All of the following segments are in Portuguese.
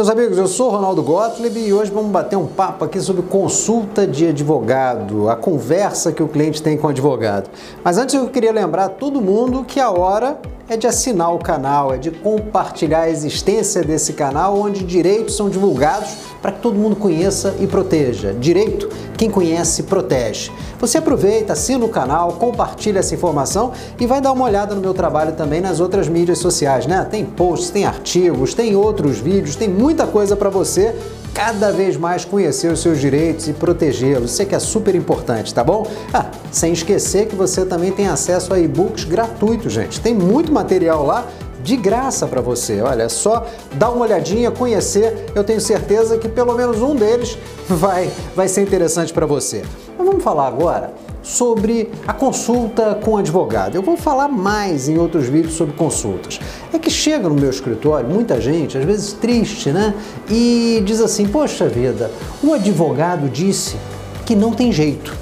Meus amigos, eu sou Ronaldo Gottlieb e hoje vamos bater um papo aqui sobre consulta de advogado, a conversa que o cliente tem com o advogado. Mas antes eu queria lembrar todo mundo que a hora é de assinar o canal, é de compartilhar a existência desse canal onde direitos são divulgados para que todo mundo conheça e proteja. Direito, quem conhece, protege. Você aproveita, assina o canal, compartilha essa informação e vai dar uma olhada no meu trabalho também nas outras mídias sociais, né? Tem posts, tem artigos, tem outros vídeos, tem muita coisa para você cada vez mais conhecer os seus direitos e protegê-los. Isso é que é super importante, tá bom? Ah, sem esquecer que você também tem acesso a e-books gratuitos, gente. Tem muito material lá de graça para você. Olha, é só dar uma olhadinha, conhecer. Eu tenho certeza que pelo menos um deles vai, vai ser interessante para você. Mas vamos falar agora sobre a consulta com advogado. Eu vou falar mais em outros vídeos sobre consultas. É que chega no meu escritório muita gente, às vezes triste, né? E diz assim: Poxa vida, o advogado disse que não tem jeito.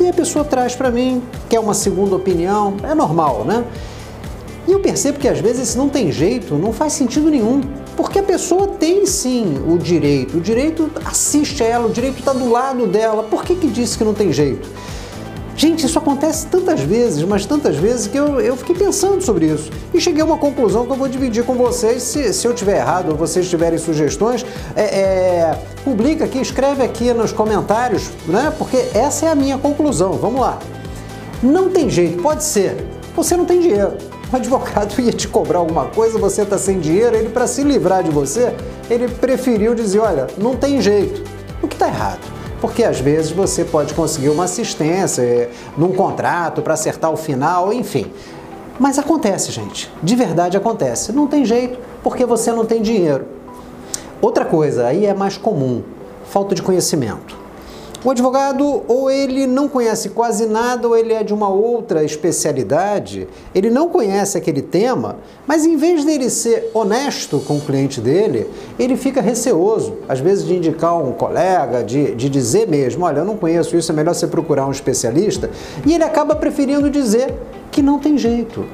E a pessoa traz para mim, quer uma segunda opinião, é normal, né? E eu percebo que às vezes não tem jeito, não faz sentido nenhum. Porque a pessoa tem sim o direito, o direito assiste a ela, o direito está do lado dela. Por que, que disse que não tem jeito? Gente, isso acontece tantas vezes, mas tantas vezes que eu, eu fiquei pensando sobre isso e cheguei a uma conclusão que eu vou dividir com vocês. Se, se eu tiver errado ou vocês tiverem sugestões, é, é, publica aqui, escreve aqui nos comentários, né? Porque essa é a minha conclusão. Vamos lá. Não tem jeito, pode ser. Você não tem dinheiro. O advogado ia te cobrar alguma coisa, você está sem dinheiro, ele para se livrar de você, ele preferiu dizer, olha, não tem jeito. O que está errado? Porque às vezes você pode conseguir uma assistência eh, num contrato para acertar o final, enfim. Mas acontece, gente, de verdade acontece. Não tem jeito, porque você não tem dinheiro. Outra coisa, aí é mais comum, falta de conhecimento. O advogado, ou ele não conhece quase nada, ou ele é de uma outra especialidade, ele não conhece aquele tema, mas em vez dele ser honesto com o cliente dele, ele fica receoso, às vezes de indicar um colega, de, de dizer mesmo: olha, eu não conheço isso, é melhor você procurar um especialista, e ele acaba preferindo dizer que não tem jeito.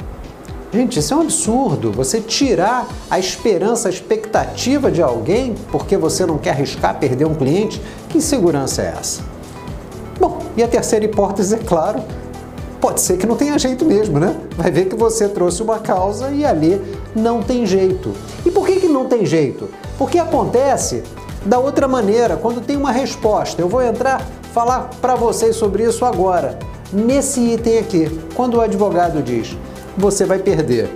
Gente, isso é um absurdo. Você tirar a esperança, a expectativa de alguém porque você não quer arriscar perder um cliente. Que segurança é essa? Bom, e a terceira hipótese, é claro, pode ser que não tenha jeito mesmo, né? Vai ver que você trouxe uma causa e ali não tem jeito. E por que, que não tem jeito? Porque acontece da outra maneira, quando tem uma resposta. Eu vou entrar falar para vocês sobre isso agora. Nesse item aqui, quando o advogado diz você vai perder.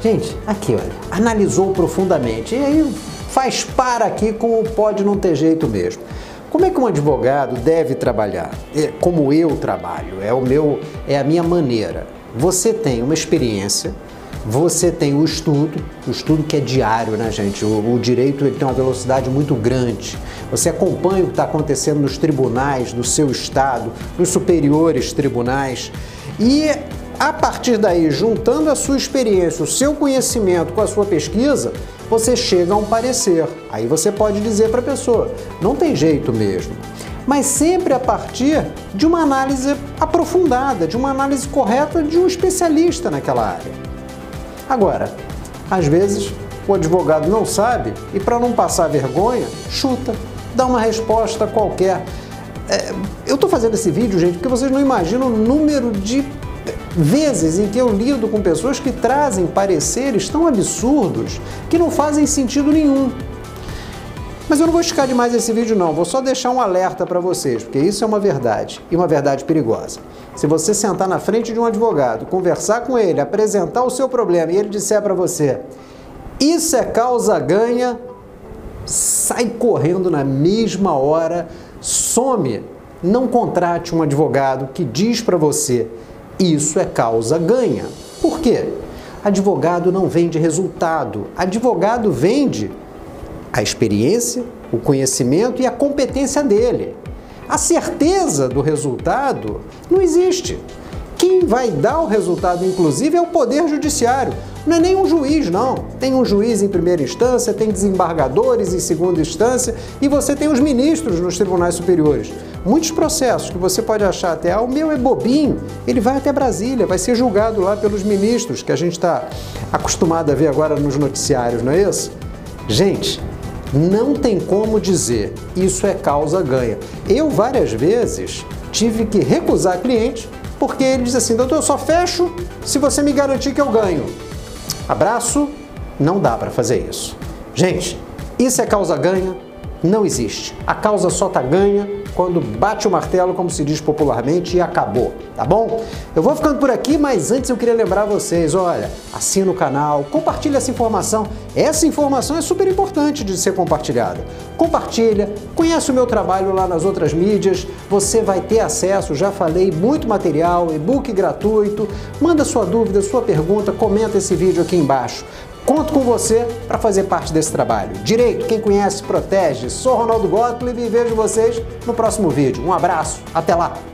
Gente, aqui olha, analisou profundamente e aí faz para aqui com o pode não ter jeito mesmo. Como é que um advogado deve trabalhar? É, como eu trabalho, é o meu, é a minha maneira. Você tem uma experiência, você tem o estudo, o estudo que é diário, né, gente? O, o direito ele tem uma velocidade muito grande. Você acompanha o que está acontecendo nos tribunais do seu estado, nos superiores tribunais. E a partir daí, juntando a sua experiência, o seu conhecimento com a sua pesquisa, você chega a um parecer. Aí você pode dizer para a pessoa: não tem jeito mesmo. Mas sempre a partir de uma análise aprofundada, de uma análise correta de um especialista naquela área. Agora, às vezes o advogado não sabe e, para não passar vergonha, chuta, dá uma resposta qualquer. É, eu estou fazendo esse vídeo, gente, porque vocês não imaginam o número de vezes em que eu lido com pessoas que trazem pareceres tão absurdos que não fazem sentido nenhum. Mas eu não vou esticar demais esse vídeo não, vou só deixar um alerta para vocês, porque isso é uma verdade, e uma verdade perigosa. Se você sentar na frente de um advogado, conversar com ele, apresentar o seu problema e ele disser para você, isso é causa ganha, sai correndo na mesma hora, some. Não contrate um advogado que diz para você isso é causa ganha. Por quê? Advogado não vende resultado. Advogado vende a experiência, o conhecimento e a competência dele. A certeza do resultado não existe. Quem vai dar o resultado, inclusive, é o Poder Judiciário. Não é nem um juiz, não. Tem um juiz em primeira instância, tem desembargadores em segunda instância e você tem os ministros nos tribunais superiores. Muitos processos que você pode achar até, ah, o meu é bobinho, ele vai até Brasília, vai ser julgado lá pelos ministros, que a gente está acostumado a ver agora nos noticiários, não é isso? Gente, Não tem como dizer isso é causa ganha. Eu várias vezes tive que recusar cliente porque ele diz assim: doutor, eu só fecho se você me garantir que eu ganho. Abraço, não dá para fazer isso. Gente, isso é causa ganha? Não existe. A causa só tá ganha quando bate o martelo, como se diz popularmente, e acabou, tá bom? Eu vou ficando por aqui, mas antes eu queria lembrar vocês, olha, assina o canal, compartilha essa informação. Essa informação é super importante de ser compartilhada. Compartilha, conhece o meu trabalho lá nas outras mídias, você vai ter acesso, já falei, muito material, e-book gratuito. Manda sua dúvida, sua pergunta, comenta esse vídeo aqui embaixo. Conto com você para fazer parte desse trabalho. Direito, quem conhece, protege. Sou Ronaldo Gottlieb e vejo vocês no próximo vídeo. Um abraço, até lá!